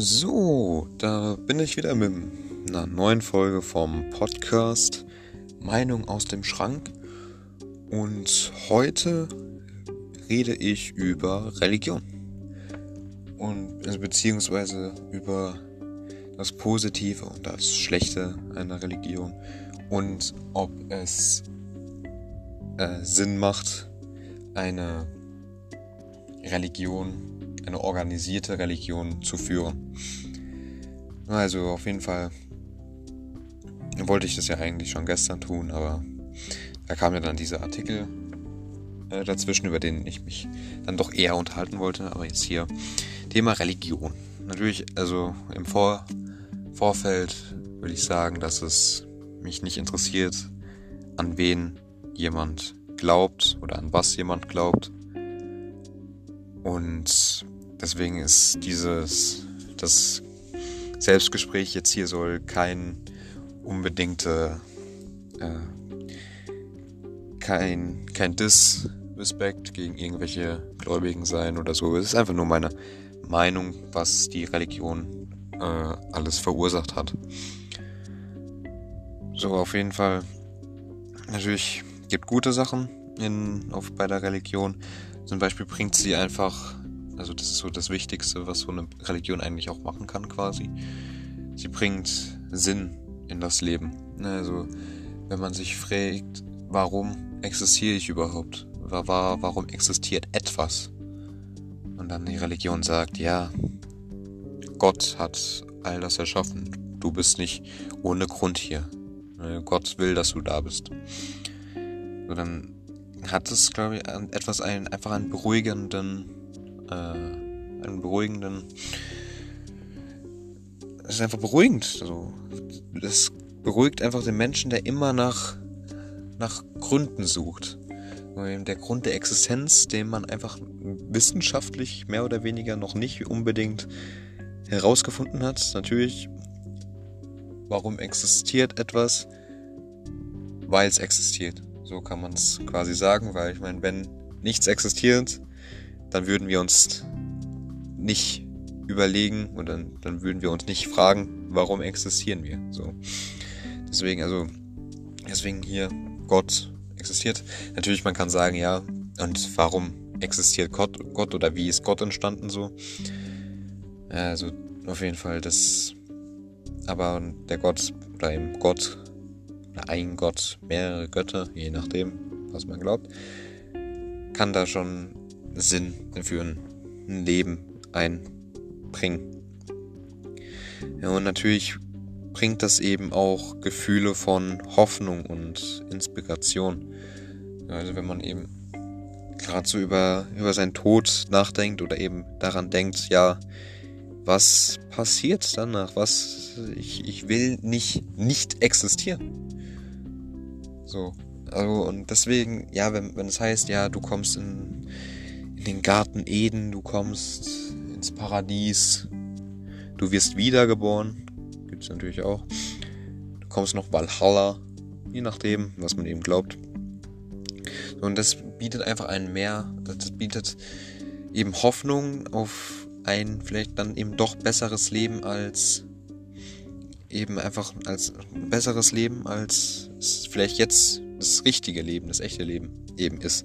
So, da bin ich wieder mit einer neuen Folge vom Podcast Meinung aus dem Schrank. Und heute rede ich über Religion. Und also beziehungsweise über das Positive und das Schlechte einer Religion. Und ob es äh, Sinn macht, eine Religion, eine organisierte Religion zu führen. Also auf jeden Fall wollte ich das ja eigentlich schon gestern tun, aber da kam ja dann dieser Artikel äh, dazwischen, über den ich mich dann doch eher unterhalten wollte. Aber jetzt hier Thema Religion. Natürlich, also im Vor Vorfeld würde ich sagen, dass es mich nicht interessiert, an wen jemand glaubt oder an was jemand glaubt. Und deswegen ist dieses, das Selbstgespräch jetzt hier soll kein unbedingte, äh, kein, kein Disrespect gegen irgendwelche Gläubigen sein oder so. Es ist einfach nur meine Meinung, was die Religion äh, alles verursacht hat. So, auf jeden Fall. Natürlich gibt gute Sachen in, auf, bei der Religion. Zum Beispiel bringt sie einfach, also das ist so das Wichtigste, was so eine Religion eigentlich auch machen kann quasi. Sie bringt Sinn in das Leben. Also wenn man sich fragt, warum existiere ich überhaupt? Warum existiert etwas? Und dann die Religion sagt, ja, Gott hat all das erschaffen. Du bist nicht ohne Grund hier. Gott will, dass du da bist. So, dann hat es, glaube ich, etwas einen, einfach einen beruhigenden, äh, einen beruhigenden, es ist einfach beruhigend. Also, das beruhigt einfach den Menschen, der immer nach, nach Gründen sucht. Der Grund der Existenz, den man einfach wissenschaftlich mehr oder weniger noch nicht unbedingt herausgefunden hat. Natürlich, warum existiert etwas? Weil es existiert. So kann man es quasi sagen, weil ich meine, wenn nichts existiert, dann würden wir uns nicht überlegen und dann, dann würden wir uns nicht fragen, warum existieren wir. So. Deswegen, also, deswegen hier Gott existiert. Natürlich, man kann sagen, ja, und warum existiert Gott, Gott oder wie ist Gott entstanden so? Also, auf jeden Fall, das, aber der Gott, oder eben Gott ein Gott, mehrere Götter, je nachdem, was man glaubt, kann da schon Sinn für ein Leben einbringen. Ja, und natürlich bringt das eben auch Gefühle von Hoffnung und Inspiration. Also wenn man eben gerade so über, über seinen Tod nachdenkt oder eben daran denkt, ja, was passiert danach? Was ich, ich will nicht nicht existieren. So. Also, und deswegen, ja, wenn, wenn es heißt, ja, du kommst in, in den Garten Eden, du kommst ins Paradies, du wirst wiedergeboren, gibt es natürlich auch. Du kommst noch Valhalla, je nachdem, was man eben glaubt. Und das bietet einfach ein mehr, das bietet eben Hoffnung auf ein vielleicht dann eben doch besseres Leben als eben einfach als besseres Leben, als vielleicht jetzt das richtige Leben, das echte Leben eben ist.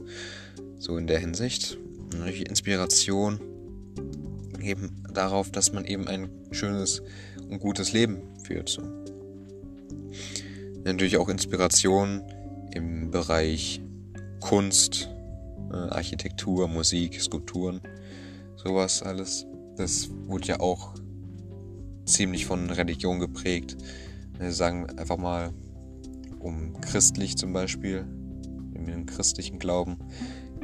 So in der Hinsicht. Inspiration eben darauf, dass man eben ein schönes und gutes Leben führt. So. Natürlich auch Inspiration im Bereich Kunst, äh, Architektur, Musik, Skulpturen, sowas alles. Das wurde ja auch ziemlich von Religion geprägt. Wir sagen einfach mal um christlich zum Beispiel, den christlichen Glauben.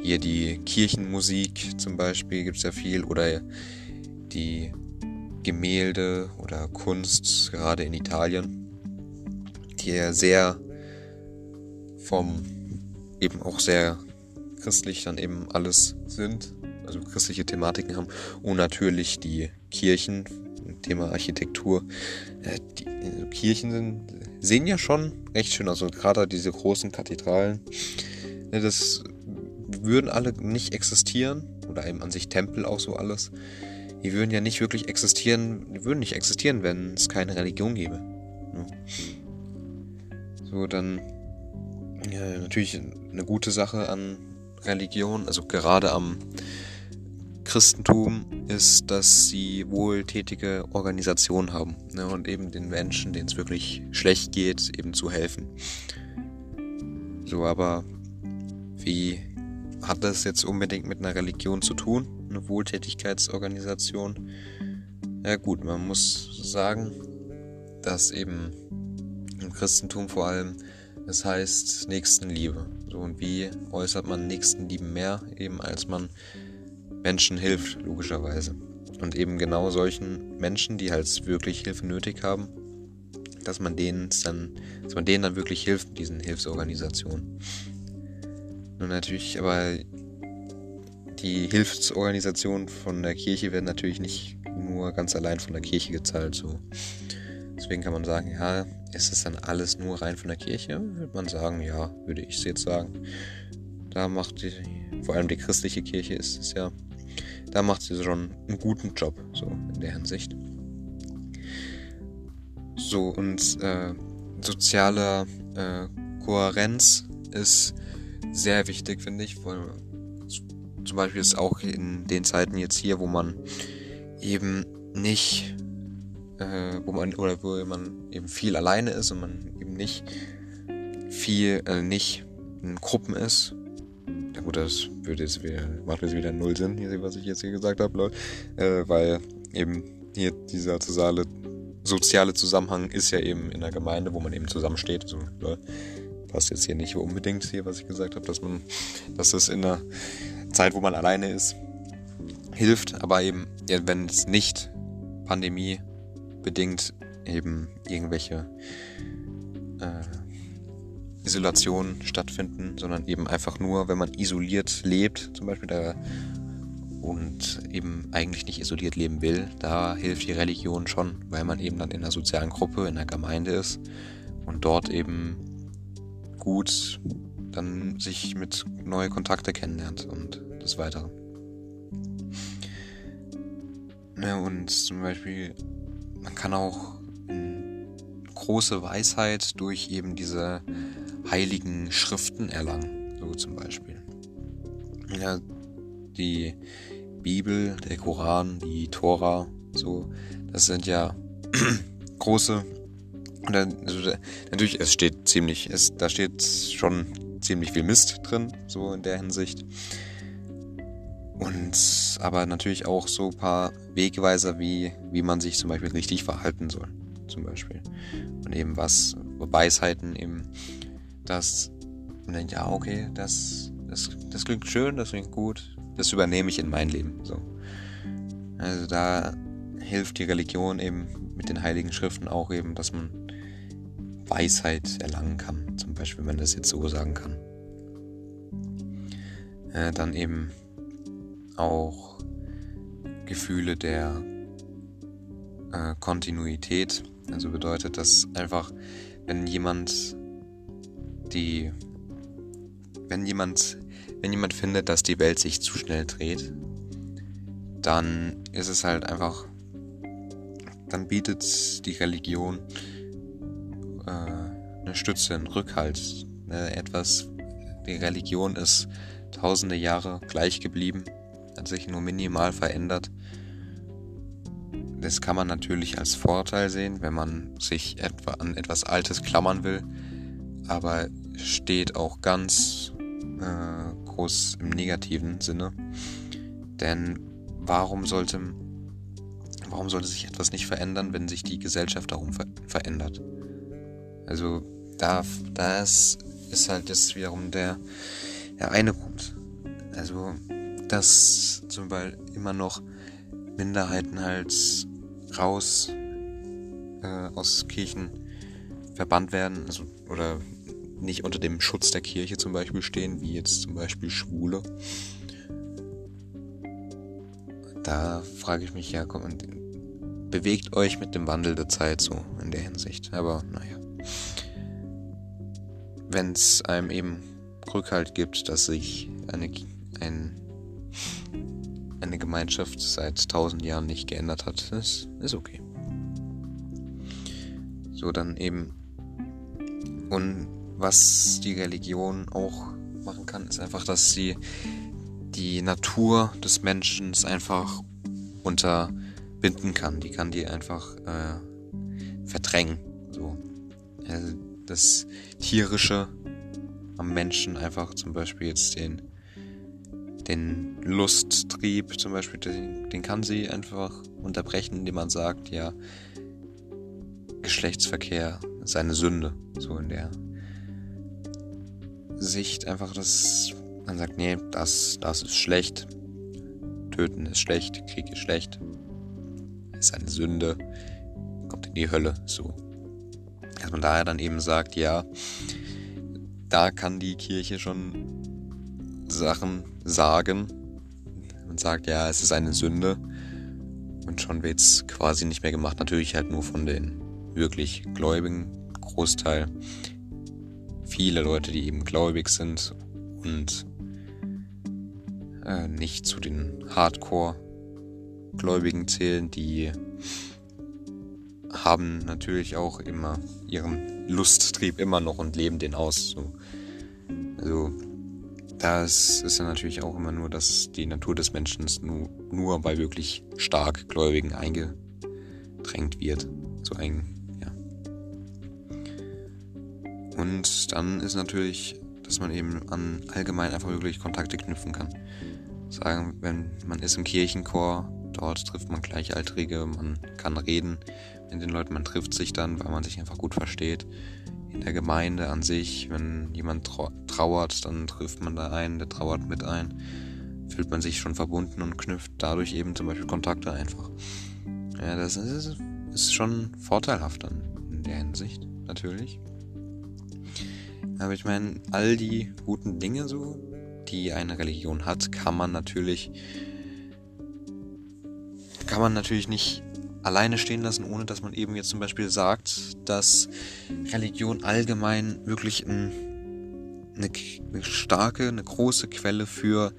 Hier die Kirchenmusik zum Beispiel gibt es ja viel oder die Gemälde oder Kunst, gerade in Italien, die ja sehr vom eben auch sehr christlich dann eben alles sind, also christliche Thematiken haben und natürlich die Kirchen Thema Architektur. Äh, die äh, Kirchen sind, sehen ja schon recht schön. Also gerade diese großen Kathedralen. Ne, das würden alle nicht existieren. Oder eben an sich Tempel auch so alles. die würden ja nicht wirklich existieren, die würden nicht existieren, wenn es keine Religion gäbe. Ja. So, dann ja, natürlich eine gute Sache an Religion, also gerade am Christentum, ist, dass sie wohltätige Organisationen haben ne, und eben den Menschen, denen es wirklich schlecht geht, eben zu helfen. So, aber wie hat das jetzt unbedingt mit einer Religion zu tun? Eine Wohltätigkeitsorganisation? Ja gut, man muss sagen, dass eben im Christentum vor allem es heißt Nächstenliebe. So und wie äußert man Nächstenliebe mehr, eben als man Menschen hilft, logischerweise. Und eben genau solchen Menschen, die halt wirklich Hilfe nötig haben, dass man denen dann, dass man denen dann wirklich hilft, diesen Hilfsorganisationen. Und natürlich, aber die Hilfsorganisationen von der Kirche werden natürlich nicht nur ganz allein von der Kirche gezahlt. So. Deswegen kann man sagen, ja, ist es dann alles nur rein von der Kirche? Würde man sagen, ja, würde ich jetzt sagen. Da macht die, vor allem die christliche Kirche ist es ja, da macht sie schon einen guten Job, so in der Hinsicht. So, und äh, soziale äh, Kohärenz ist sehr wichtig, finde ich. Weil zum Beispiel ist auch in den Zeiten jetzt hier, wo man eben nicht, äh, wo man oder wo man eben viel alleine ist und man eben nicht viel, äh, nicht in Gruppen ist. Ja gut, das würde jetzt wieder, macht jetzt wieder null Sinn, was ich jetzt hier gesagt habe, Leute. Äh, weil eben hier dieser soziale soziale Zusammenhang ist ja eben in der Gemeinde, wo man eben zusammensteht. So, ne? Passt jetzt hier nicht unbedingt hier, was ich gesagt habe, dass man, dass das in der Zeit, wo man alleine ist, hilft. Aber eben, wenn es nicht Pandemie bedingt eben irgendwelche äh, Isolationen stattfinden, sondern eben einfach nur, wenn man isoliert lebt, zum Beispiel da und eben eigentlich nicht isoliert leben will, da hilft die Religion schon, weil man eben dann in einer sozialen Gruppe, in einer Gemeinde ist und dort eben gut dann sich mit neue Kontakte kennenlernt und das Weitere. Ja, und zum Beispiel, man kann auch große Weisheit durch eben diese heiligen Schriften erlangen, so zum Beispiel. Ja, die Bibel, der Koran, die Tora, so, das sind ja große. Also, natürlich, es steht ziemlich, es, da steht schon ziemlich viel Mist drin, so in der Hinsicht. Und aber natürlich auch so ein paar Wegweiser, wie, wie man sich zum Beispiel richtig verhalten soll. Zum Beispiel. Und eben was, Weisheiten eben, dass man denkt, ja, okay, das, das, das klingt schön, das klingt gut, das übernehme ich in mein Leben. So. Also da hilft die Religion eben mit den heiligen Schriften auch eben, dass man Weisheit erlangen kann. Zum Beispiel, wenn man das jetzt so sagen kann. Äh, dann eben auch Gefühle der äh, Kontinuität. Also bedeutet das einfach, wenn jemand die, wenn jemand wenn jemand findet, dass die Welt sich zu schnell dreht, dann ist es halt einfach, dann bietet die Religion äh, eine Stütze, einen Rückhalt, ne, etwas. Die Religion ist tausende Jahre gleich geblieben, hat sich nur minimal verändert. Das kann man natürlich als Vorteil sehen, wenn man sich etwa an etwas Altes klammern will, aber steht auch ganz äh, groß im negativen Sinne. Denn warum sollte, warum sollte sich etwas nicht verändern, wenn sich die Gesellschaft darum ver verändert? Also da, das ist halt jetzt wiederum der, der eine Punkt. Also, dass zum Beispiel immer noch Minderheiten halt raus äh, aus Kirchen verbannt werden, also oder nicht unter dem Schutz der Kirche zum Beispiel stehen, wie jetzt zum Beispiel Schwule. Da frage ich mich ja, komm, bewegt euch mit dem Wandel der Zeit so in der Hinsicht. Aber naja. Wenn es einem eben Rückhalt gibt, dass sich eine, ein eine Gemeinschaft seit tausend Jahren nicht geändert hat, ist, ist okay. So dann eben. Und was die Religion auch machen kann, ist einfach, dass sie die Natur des Menschen einfach unterbinden kann. Die kann die einfach äh, verdrängen. So. Also das Tierische am Menschen einfach zum Beispiel jetzt den, den Lusttrieb zum Beispiel, den, den kann sie einfach unterbrechen, indem man sagt, ja, Geschlechtsverkehr ist eine Sünde. So in der Sicht einfach, dass man sagt, nee, das, das ist schlecht. Töten ist schlecht, Krieg ist schlecht. Ist eine Sünde. Kommt in die Hölle. So. Dass man daher dann eben sagt, ja, da kann die Kirche schon Sachen sagen. Man sagt, ja, es ist eine Sünde. Und schon wird es quasi nicht mehr gemacht. Natürlich halt nur von den wirklich gläubigen Großteil. Viele Leute, die eben gläubig sind und äh, nicht zu den Hardcore-Gläubigen zählen, die haben natürlich auch immer ihren Lusttrieb immer noch und leben den aus. So. Also das ist ja natürlich auch immer nur, dass die Natur des Menschen nur, nur bei wirklich stark Gläubigen eingedrängt wird. So ein, ja. Und dann ist natürlich, dass man eben an allgemein einfach wirklich Kontakte knüpfen kann. Sagen, wenn man ist im Kirchenchor, dort trifft man Gleichaltrige, man kann reden mit den Leuten, man trifft sich dann, weil man sich einfach gut versteht. In der Gemeinde an sich, wenn jemand trauert, dann trifft man da ein, der trauert mit ein, fühlt man sich schon verbunden und knüpft dadurch eben zum Beispiel Kontakte einfach. Ja, das ist, ist schon vorteilhaft dann in der Hinsicht, natürlich. Aber ich meine, all die guten Dinge so, die eine Religion hat, kann man natürlich kann man natürlich nicht alleine stehen lassen, ohne dass man eben jetzt zum Beispiel sagt, dass Religion allgemein wirklich ein, eine, eine, starke, eine große Quelle für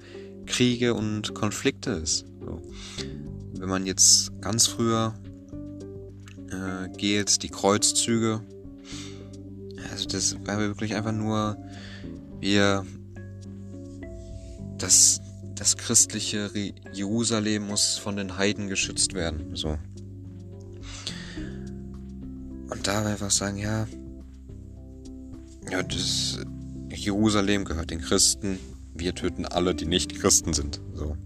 Kriege und Konflikte ist. So. Wenn man jetzt ganz früher äh, geht, die Kreuzzüge, also das war wirklich einfach nur, wir das das christliche Jerusalem muss von den Heiden geschützt werden. So. Und da einfach sagen, ja, ja, das Jerusalem gehört den Christen. Wir töten alle, die nicht Christen sind. So.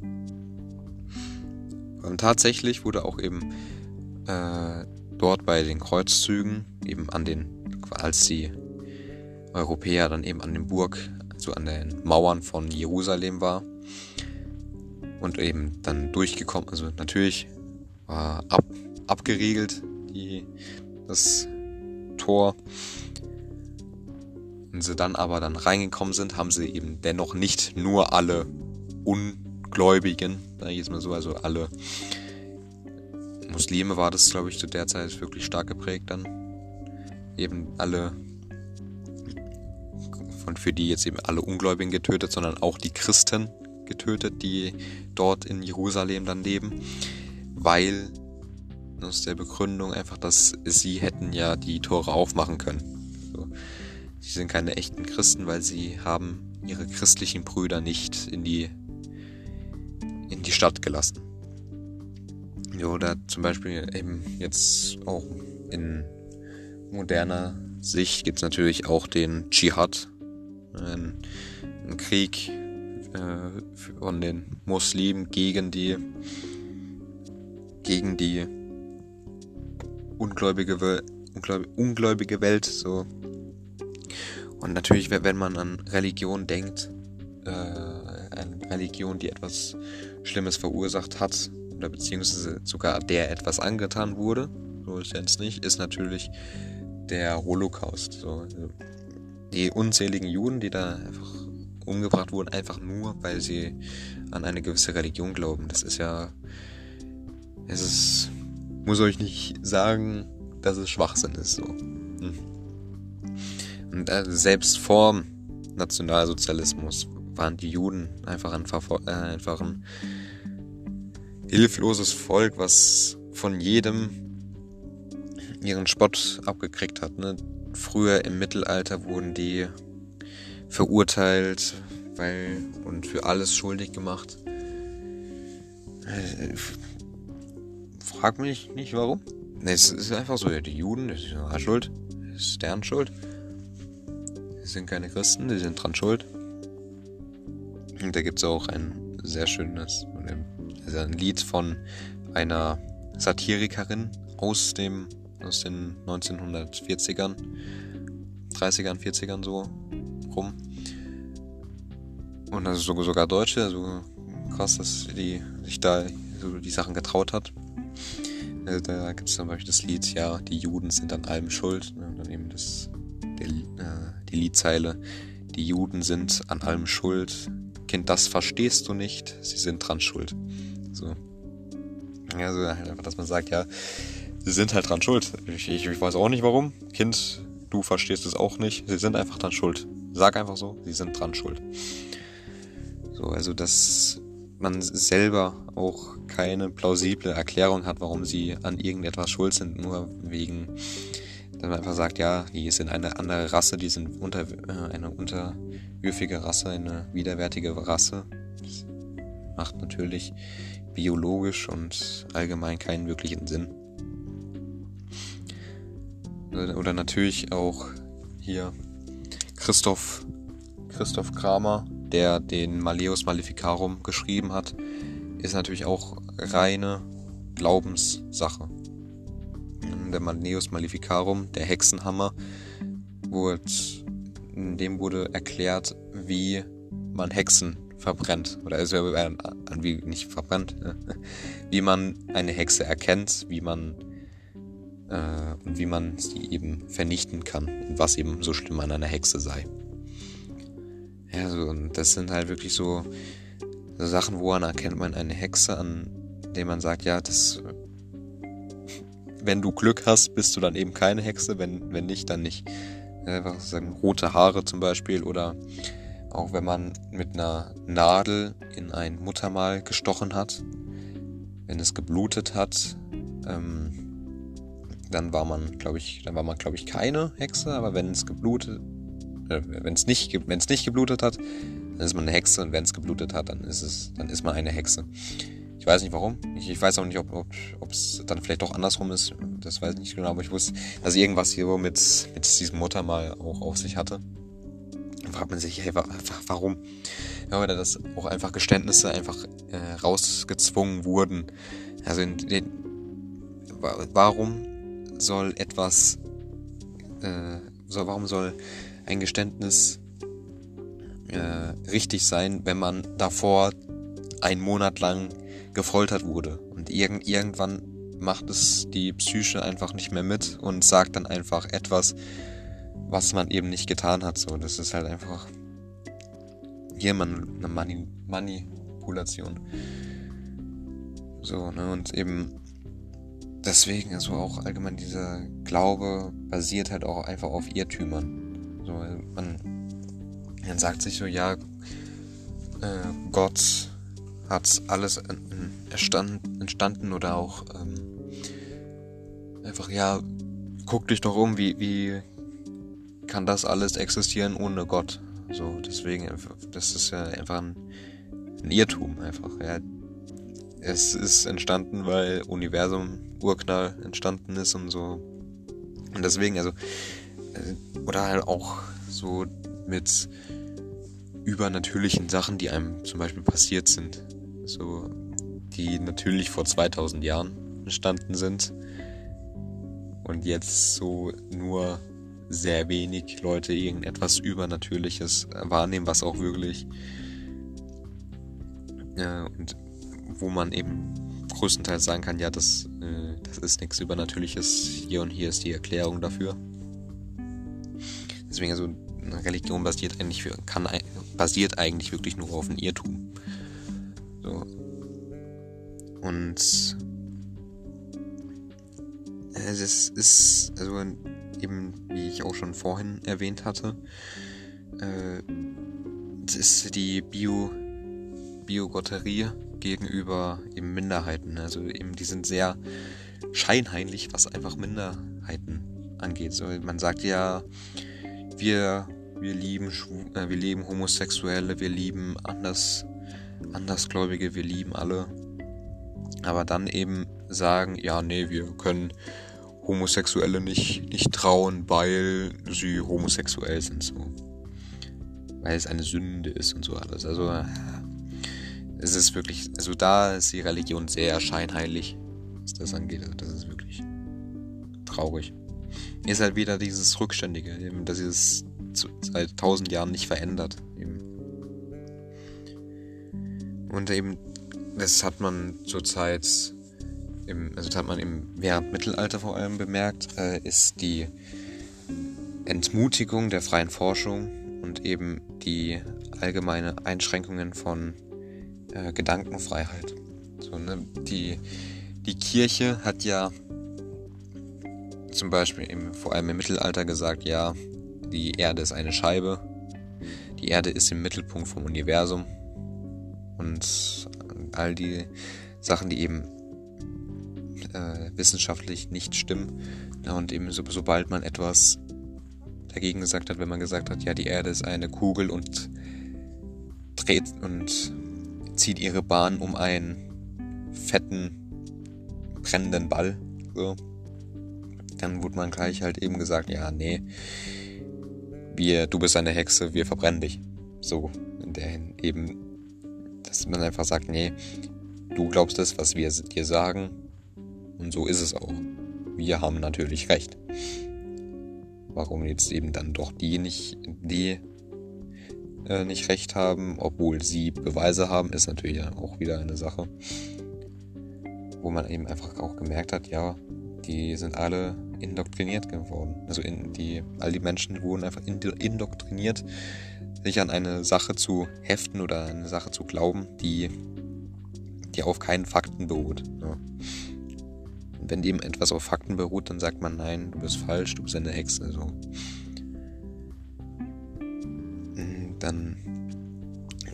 Und tatsächlich wurde auch eben äh, dort bei den Kreuzzügen, eben an den, als die Europäer dann eben an den Burg, also an den Mauern von Jerusalem war, und eben dann durchgekommen. Also natürlich war ab, abgeriegelt die, das Tor. Und sie dann aber dann reingekommen sind, haben sie eben dennoch nicht nur alle Ungläubigen, da ich jetzt mal so, also alle Muslime war das, glaube ich, zu der Zeit wirklich stark geprägt dann. Eben alle und für die jetzt eben alle Ungläubigen getötet, sondern auch die Christen getötet, die dort in Jerusalem dann leben, weil aus der Begründung einfach, dass sie hätten ja die Tore aufmachen können. So. Sie sind keine echten Christen, weil sie haben ihre christlichen Brüder nicht in die in die Stadt gelassen. Oder zum Beispiel eben jetzt auch in moderner Sicht gibt es natürlich auch den Dschihad, ein, ein Krieg äh, von den Muslimen gegen die gegen die ungläubige, ungläubige Welt so und natürlich wenn man an Religion denkt äh, eine Religion die etwas Schlimmes verursacht hat oder beziehungsweise sogar der etwas angetan wurde so ist es nicht ist natürlich der Holocaust so also die unzähligen Juden die da einfach umgebracht wurden, einfach nur, weil sie an eine gewisse Religion glauben. Das ist ja. Es ist. Muss euch nicht sagen, dass es Schwachsinn ist. So. Hm. Und äh, selbst vor Nationalsozialismus waren die Juden einfach ein, äh, einfach ein hilfloses Volk, was von jedem ihren Spott abgekriegt hat. Ne? Früher im Mittelalter wurden die verurteilt weil, und für alles schuldig gemacht. Äh, frag mich nicht warum. Ne, es ist einfach so, ja, die Juden, das ist ja schuld. Das ist deren Schuld. Die sind keine Christen, die sind dran schuld. Und da gibt es auch ein sehr schönes, also ein Lied von einer Satirikerin aus dem aus den 1940ern, 30ern, 40ern so rum. Und das ist sogar Deutsche, also krass, dass die sich da so die Sachen getraut hat. Also da gibt es zum Beispiel das Lied, ja, die Juden sind an allem schuld. Und dann eben das, der, äh, die Liedzeile, die Juden sind an allem schuld. Kind, das verstehst du nicht, sie sind dran schuld. So. Also halt einfach, dass man sagt, ja, sie sind halt dran schuld. Ich, ich, ich weiß auch nicht warum. Kind, du verstehst es auch nicht. Sie sind einfach dran schuld. Sag einfach so, sie sind dran schuld. So, also dass man selber auch keine plausible Erklärung hat, warum sie an irgendetwas schuld sind, nur wegen, dass man einfach sagt, ja, die sind eine andere Rasse, die sind unter, äh, eine unterwürfige Rasse, eine widerwärtige Rasse. Das macht natürlich biologisch und allgemein keinen wirklichen Sinn. Oder natürlich auch hier Christoph, Christoph Kramer, der den Malleus Maleficarum geschrieben hat, ist natürlich auch reine Glaubenssache. Der Malleus Maleficarum, der Hexenhammer, wurde, in dem wurde erklärt, wie man Hexen verbrennt. Oder also, wie nicht verbrennt, wie man eine Hexe erkennt, wie man äh, und wie man sie eben vernichten kann und was eben so schlimm an einer Hexe sei. Ja, so, und das sind halt wirklich so, so Sachen, woran erkennt man eine Hexe, an dem man sagt, ja, das wenn du Glück hast, bist du dann eben keine Hexe, wenn, wenn nicht, dann nicht. Einfach sagen, rote Haare zum Beispiel oder auch wenn man mit einer Nadel in ein Muttermal gestochen hat, wenn es geblutet hat, ähm, dann war man, glaube ich, dann war man, glaube ich, keine Hexe, aber wenn es geblutet, wenn es nicht, wenn es nicht geblutet hat, dann ist man eine Hexe und wenn es geblutet hat, dann ist es, dann ist man eine Hexe. Ich weiß nicht warum. Ich, ich weiß auch nicht, ob es dann vielleicht doch andersrum ist. Das weiß ich nicht genau, aber ich wusste, dass irgendwas hier mit, mit diesem Muttermal auch auf sich hatte. Dann fragt man sich, hey, warum? Ja, weil das auch einfach Geständnisse einfach äh, rausgezwungen wurden. Also in den, warum soll etwas, äh, soll, warum soll ein Geständnis äh, richtig sein, wenn man davor einen Monat lang gefoltert wurde. Und irg irgendwann macht es die Psyche einfach nicht mehr mit und sagt dann einfach etwas, was man eben nicht getan hat. So, das ist halt einfach hier man, eine Mani Manipulation. So, ne, und eben deswegen, also auch allgemein dieser Glaube basiert halt auch einfach auf Irrtümern. So, man, man sagt sich so, ja, äh, Gott hat alles entstanden, oder auch ähm, einfach, ja, guck dich doch um, wie, wie kann das alles existieren ohne Gott? So, deswegen, das ist ja einfach ein, ein Irrtum einfach. Ja. Es ist entstanden, weil Universum Urknall entstanden ist und so. Und deswegen, also oder halt auch so mit übernatürlichen Sachen, die einem zum Beispiel passiert sind. So, die natürlich vor 2000 Jahren entstanden sind. Und jetzt so nur sehr wenig Leute irgendetwas Übernatürliches wahrnehmen, was auch wirklich. Äh, und wo man eben größtenteils sagen kann, ja, das, äh, das ist nichts Übernatürliches. Hier und hier ist die Erklärung dafür. Deswegen also eine Religion basiert eigentlich kann basiert eigentlich wirklich nur auf einem Irrtum. So. Und es ist, also eben, wie ich auch schon vorhin erwähnt hatte, äh, ist die Bio, Biogotterie gegenüber eben Minderheiten. Also eben, die sind sehr scheinheilig, was einfach Minderheiten angeht. So, man sagt ja, wir, wir lieben äh, wir lieben Homosexuelle, wir lieben anders, Andersgläubige, wir lieben alle. Aber dann eben sagen, ja, nee, wir können Homosexuelle nicht, nicht trauen, weil sie homosexuell sind. So. Weil es eine Sünde ist und so alles. Also es ist wirklich, also da ist die Religion sehr scheinheilig, was das angeht. Also das ist wirklich traurig. Ist halt wieder dieses Rückständige, dass es seit tausend Jahren nicht verändert. Und eben, das hat man zurzeit also das hat man im während Mittelalter vor allem bemerkt, äh, ist die Entmutigung der freien Forschung und eben die allgemeine Einschränkungen von äh, Gedankenfreiheit. So, ne? die, die Kirche hat ja zum Beispiel im, vor allem im Mittelalter gesagt, ja, die Erde ist eine Scheibe, die Erde ist im Mittelpunkt vom Universum und all die Sachen, die eben äh, wissenschaftlich nicht stimmen. Und eben so, sobald man etwas dagegen gesagt hat, wenn man gesagt hat, ja, die Erde ist eine Kugel und dreht und zieht ihre Bahn um einen fetten, brennenden Ball, so, dann wurde man gleich halt eben gesagt, ja, nee, wir, du bist eine Hexe, wir verbrennen dich. So, in der eben, dass man einfach sagt, nee, du glaubst das, was wir dir sagen, und so ist es auch. Wir haben natürlich recht. Warum jetzt eben dann doch die nicht, die äh, nicht recht haben, obwohl sie Beweise haben, ist natürlich auch wieder eine Sache. Wo man eben einfach auch gemerkt hat, ja, die sind alle indoktriniert geworden. Also in die, all die Menschen wurden einfach indoktriniert, sich an eine Sache zu heften oder eine Sache zu glauben, die, die auf keinen Fakten beruht. Ja wenn eben etwas auf Fakten beruht, dann sagt man, nein, du bist falsch, du bist eine Hexe. So. Mm, dann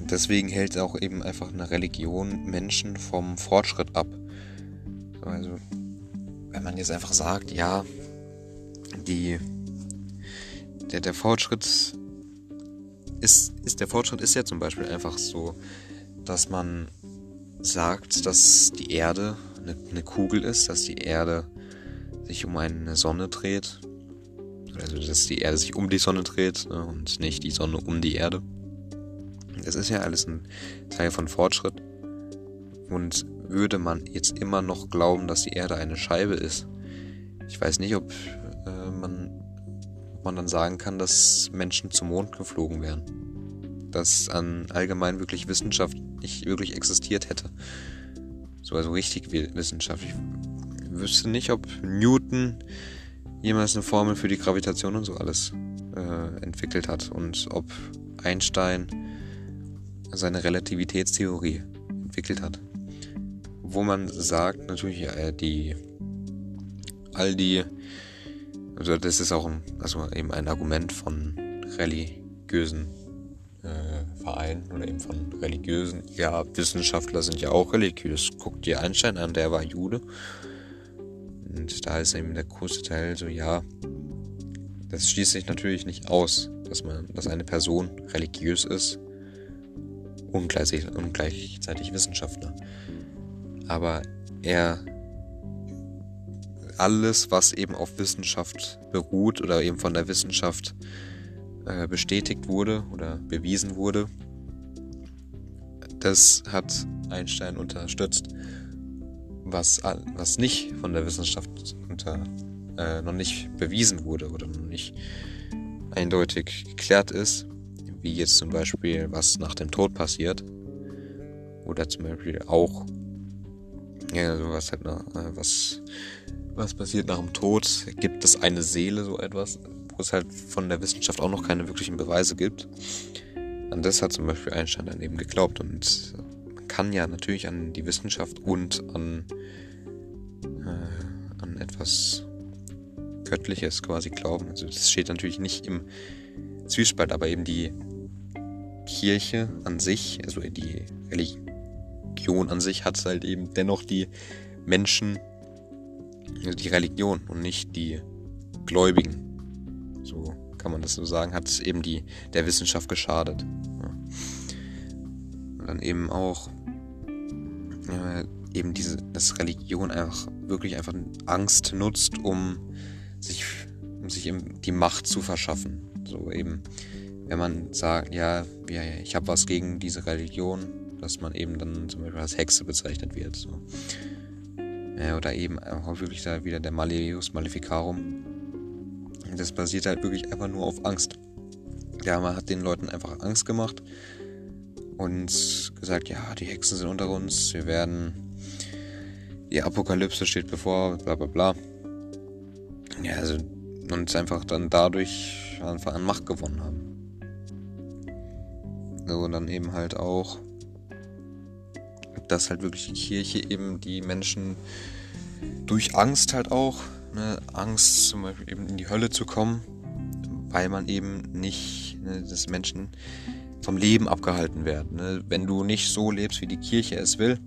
deswegen hält auch eben einfach eine Religion Menschen vom Fortschritt ab. Also, man jetzt einfach sagt, ja, die, der, der Fortschritt ist, ist, der Fortschritt ist ja zum Beispiel einfach so, dass man sagt, dass die Erde eine, eine Kugel ist, dass die Erde sich um eine Sonne dreht. Also dass die Erde sich um die Sonne dreht ne, und nicht die Sonne um die Erde. Das ist ja alles ein Teil von Fortschritt. Und würde man jetzt immer noch glauben, dass die Erde eine Scheibe ist, ich weiß nicht, ob, äh, man, ob man dann sagen kann, dass Menschen zum Mond geflogen wären. Dass an allgemein wirklich Wissenschaft nicht wirklich existiert hätte. So also richtig wissenschaftlich. Ich wüsste nicht, ob Newton jemals eine Formel für die Gravitation und so alles äh, entwickelt hat und ob Einstein seine Relativitätstheorie entwickelt hat. Wo man sagt, natürlich, äh, die all die, also das ist auch ein, also eben ein Argument von religiösen äh, Vereinen oder eben von religiösen, ja, Wissenschaftler sind ja auch religiös. Guckt dir Einstein an, der war Jude. Und da ist eben der große Teil so, ja, das schließt sich natürlich nicht aus, dass man, dass eine Person religiös ist und gleichzeitig, und gleichzeitig Wissenschaftler. Aber er alles, was eben auf Wissenschaft beruht oder eben von der Wissenschaft äh, bestätigt wurde oder bewiesen wurde, das hat Einstein unterstützt. Was, was nicht von der Wissenschaft unter, äh, noch nicht bewiesen wurde oder noch nicht eindeutig geklärt ist, wie jetzt zum Beispiel, was nach dem Tod passiert, oder zum Beispiel auch, ja, was halt, nach, äh, was, was passiert nach dem Tod, gibt es eine Seele, so etwas, wo es halt von der Wissenschaft auch noch keine wirklichen Beweise gibt. An das hat zum Beispiel Einstein dann eben geglaubt und man kann ja natürlich an die Wissenschaft und an, äh, an etwas Göttliches quasi glauben. Also das steht natürlich nicht im Zwiespalt, aber eben die Kirche an sich, also die Religion an sich hat halt eben dennoch die Menschen, also die Religion und nicht die Gläubigen. So kann man das so sagen, hat es eben die, der Wissenschaft geschadet. Und dann eben auch ja, eben diese, dass Religion einfach wirklich einfach Angst nutzt, um sich, um sich eben die Macht zu verschaffen. So eben, wenn man sagt, ja, ja ich habe was gegen diese Religion, dass man eben dann zum Beispiel als Hexe bezeichnet wird. So. Ja, oder eben auch wirklich da wieder der Maleus Maleficarum. Das basiert halt wirklich einfach nur auf Angst. Ja, man hat den Leuten einfach Angst gemacht und gesagt, ja, die Hexen sind unter uns, wir werden, die Apokalypse steht bevor, bla bla bla. Ja, also, und einfach dann dadurch einfach an Macht gewonnen haben. So, und dann eben halt auch, dass halt wirklich die Kirche eben die Menschen durch Angst halt auch, ne, Angst zum Beispiel eben in die Hölle zu kommen, weil man eben nicht, ne, dass Menschen vom Leben abgehalten werden. Ne? Wenn du nicht so lebst, wie die Kirche es will,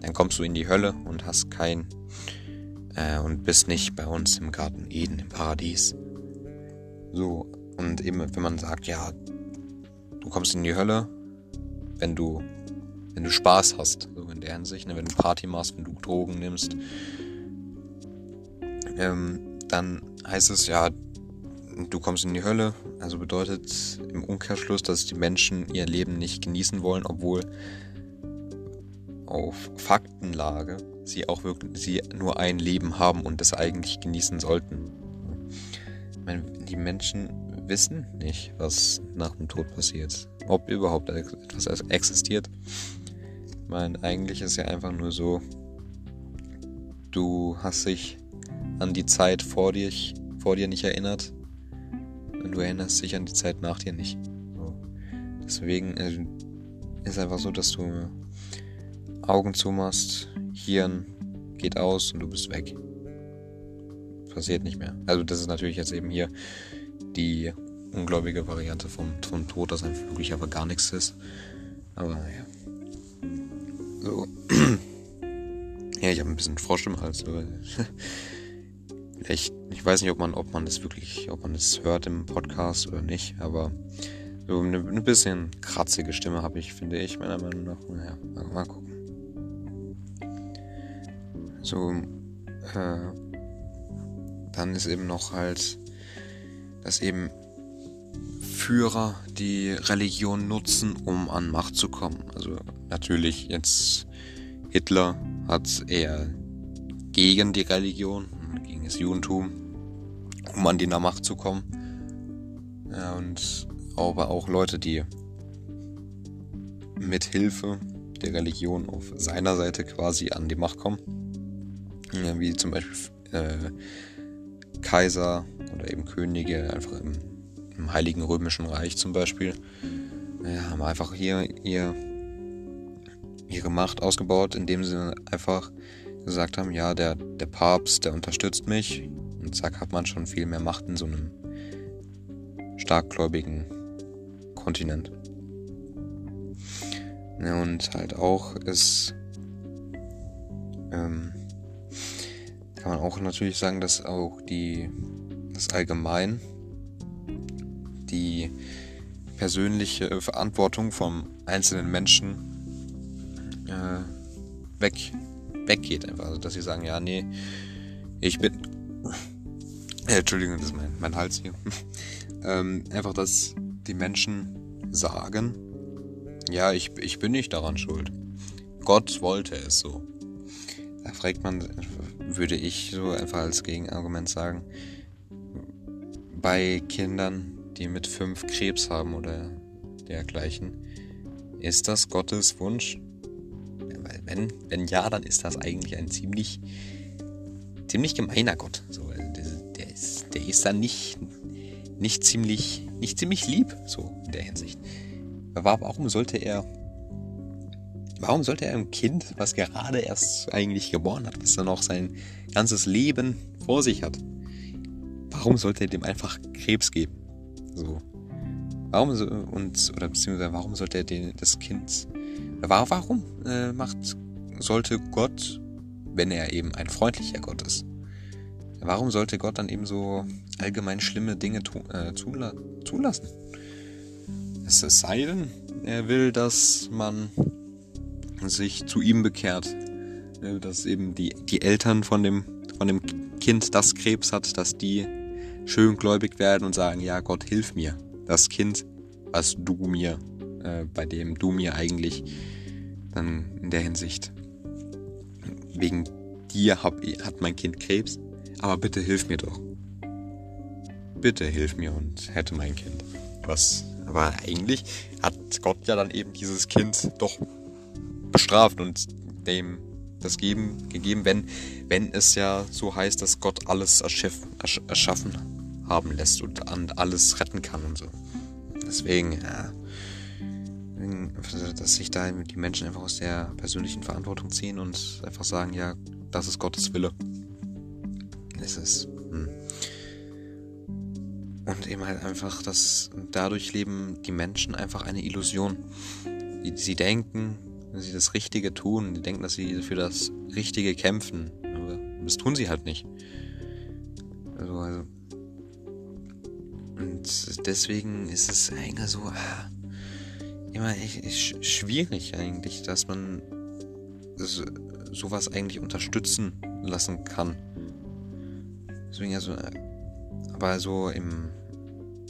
dann kommst du in die Hölle und hast kein äh, und bist nicht bei uns im Garten Eden, im Paradies. So, und eben, wenn man sagt, ja, du kommst in die Hölle, wenn du, wenn du Spaß hast, so in der Hinsicht, ne? wenn du Party machst, wenn du Drogen nimmst, ähm, dann heißt es ja, du kommst in die Hölle. Also bedeutet im Umkehrschluss, dass die Menschen ihr Leben nicht genießen wollen, obwohl auf Faktenlage sie auch wirklich sie nur ein Leben haben und das eigentlich genießen sollten. Ich meine, die Menschen wissen nicht, was nach dem Tod passiert. Ob überhaupt etwas existiert. Ich meine, eigentlich ist ja einfach nur so, du hast dich an die Zeit vor dir, vor dir nicht erinnert und du erinnerst dich an die Zeit nach dir nicht. Deswegen äh, ist einfach so, dass du Augen zumachst, Hirn geht aus und du bist weg. Passiert nicht mehr. Also das ist natürlich jetzt eben hier die ungläubige Variante vom, vom Tod, dass einfach wirklich aber gar nichts ist. Aber naja. So. ja, ich habe ein bisschen Frosch im Hals. echt, ich weiß nicht, ob man, ob man das wirklich, ob man das hört im Podcast oder nicht, aber so eine, eine bisschen kratzige Stimme habe ich, finde ich, meiner Meinung nach. Naja, mal, mal gucken. So, äh, dann ist eben noch halt, dass eben Führer die Religion nutzen, um an Macht zu kommen. Also natürlich jetzt Hitler hat eher gegen die Religion das Judentum, um an die Macht zu kommen. Und aber auch Leute, die mit Hilfe der Religion auf seiner Seite quasi an die Macht kommen. Wie zum Beispiel äh, Kaiser oder eben Könige, einfach im, im Heiligen Römischen Reich zum Beispiel, ja, haben einfach hier ihr, ihre Macht ausgebaut, indem sie einfach gesagt haben, ja, der, der Papst, der unterstützt mich. Und zack, hat man schon viel mehr Macht in so einem starkgläubigen Kontinent. Und halt auch ist, ähm, kann man auch natürlich sagen, dass auch die, das allgemein, die persönliche Verantwortung vom einzelnen Menschen äh, weg weggeht einfach. Also, dass sie sagen, ja, nee, ich bin. Äh, Entschuldigung, das ist mein, mein Hals hier. ähm, einfach, dass die Menschen sagen, ja, ich, ich bin nicht daran schuld. Gott wollte es so. Da fragt man, würde ich so einfach als Gegenargument sagen, bei Kindern, die mit fünf Krebs haben oder dergleichen, ist das Gottes Wunsch? Wenn, wenn ja, dann ist das eigentlich ein ziemlich, ziemlich gemeiner Gott. So, der, ist, der ist dann nicht, nicht ziemlich, nicht ziemlich lieb, so in der Hinsicht. Warum sollte er, warum sollte er einem Kind, was gerade erst eigentlich geboren hat, was dann noch sein ganzes Leben vor sich hat, warum sollte er dem einfach Krebs geben? So. Warum so, und, oder beziehungsweise warum sollte er den, das Kind, warum? äh, macht, sollte Gott, wenn er eben ein freundlicher Gott ist, warum sollte Gott dann eben so allgemein schlimme Dinge äh, zula zulassen? Es sei denn, er will, dass man sich zu ihm bekehrt. Äh, dass eben die, die Eltern von dem, von dem Kind, das Krebs hat, dass die schön gläubig werden und sagen, ja Gott, hilf mir. Das Kind, was du mir, äh, bei dem du mir eigentlich dann in der Hinsicht, wegen dir hab, hat mein Kind Krebs, aber bitte hilf mir doch. Bitte hilf mir und hätte mein Kind. Was, aber eigentlich hat Gott ja dann eben dieses Kind doch bestraft und dem das geben, gegeben, wenn, wenn es ja so heißt, dass Gott alles erschaff, erschaffen haben lässt und alles retten kann und so. Deswegen, ja, dass sich da die Menschen einfach aus der persönlichen Verantwortung ziehen und einfach sagen, ja, das ist Gottes Wille. Es ist. Hm. Und eben halt einfach, dass dadurch leben die Menschen einfach eine Illusion. Sie denken, wenn sie das Richtige tun, die denken, dass sie für das Richtige kämpfen. Aber das tun sie halt nicht. Also, also. Und deswegen ist es eigentlich so ah, immer schwierig eigentlich, dass man so, sowas eigentlich unterstützen lassen kann. Deswegen also, aber so im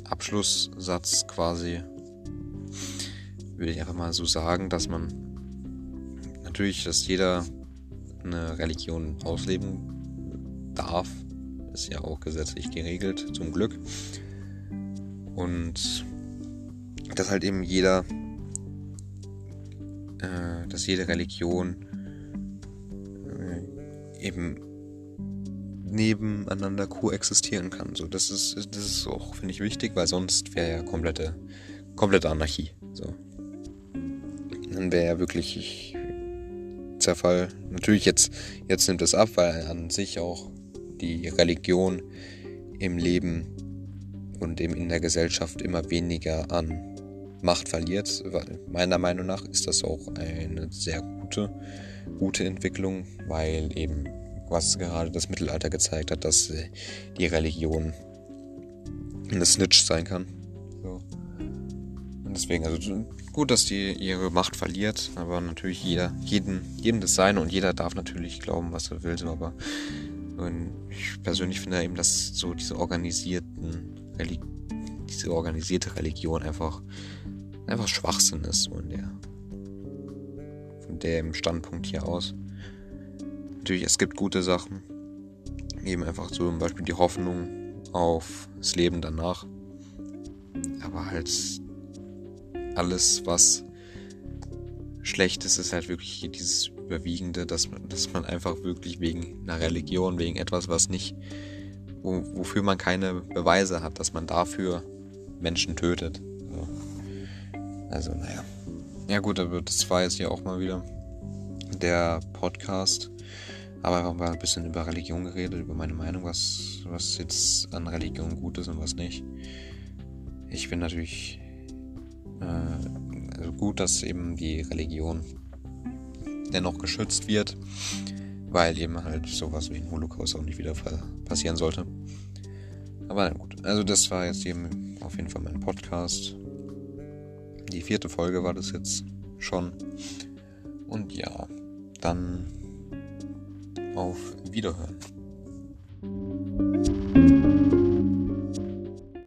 Abschlusssatz quasi würde ich einfach mal so sagen, dass man natürlich, dass jeder eine Religion ausleben darf. Ist ja auch gesetzlich geregelt, zum Glück. Und dass halt eben jeder, äh, dass jede Religion äh, eben nebeneinander koexistieren kann. So, das ist, das ist auch, finde ich, wichtig, weil sonst wäre ja komplette, komplette Anarchie. So. Dann wäre ja wirklich Zerfall. Natürlich jetzt, jetzt nimmt es ab, weil an sich auch die Religion im Leben und eben in der Gesellschaft immer weniger an Macht verliert. Meiner Meinung nach ist das auch eine sehr gute, gute Entwicklung, weil eben, was gerade das Mittelalter gezeigt hat, dass die Religion eine Snitch sein kann. So. Und deswegen, also gut, dass die ihre Macht verliert, aber natürlich jeder, jeden, jedem das Seine und jeder darf natürlich glauben, was er will, so, aber ich persönlich finde eben, dass so diese organisierten, Reli diese organisierte Religion einfach, einfach Schwachsinn ist, so in der, von dem Standpunkt hier aus. Natürlich, es gibt gute Sachen, eben einfach so zum Beispiel die Hoffnung auf das Leben danach, aber halt alles, was schlecht ist, ist halt wirklich dieses Überwiegende, dass man, dass man einfach wirklich wegen einer Religion, wegen etwas, was nicht, wo, wofür man keine Beweise hat, dass man dafür Menschen tötet. So. Also, naja. Ja gut, aber das war jetzt hier auch mal wieder der Podcast. Aber einfach mal ein bisschen über Religion geredet, über meine Meinung, was, was jetzt an Religion gut ist und was nicht. Ich bin natürlich äh, also gut, dass eben die Religion dennoch geschützt wird, weil eben halt sowas wie ein Holocaust auch nicht wieder passieren sollte. Aber na gut, also das war jetzt eben auf jeden Fall mein Podcast. Die vierte Folge war das jetzt schon. Und ja, dann auf Wiederhören.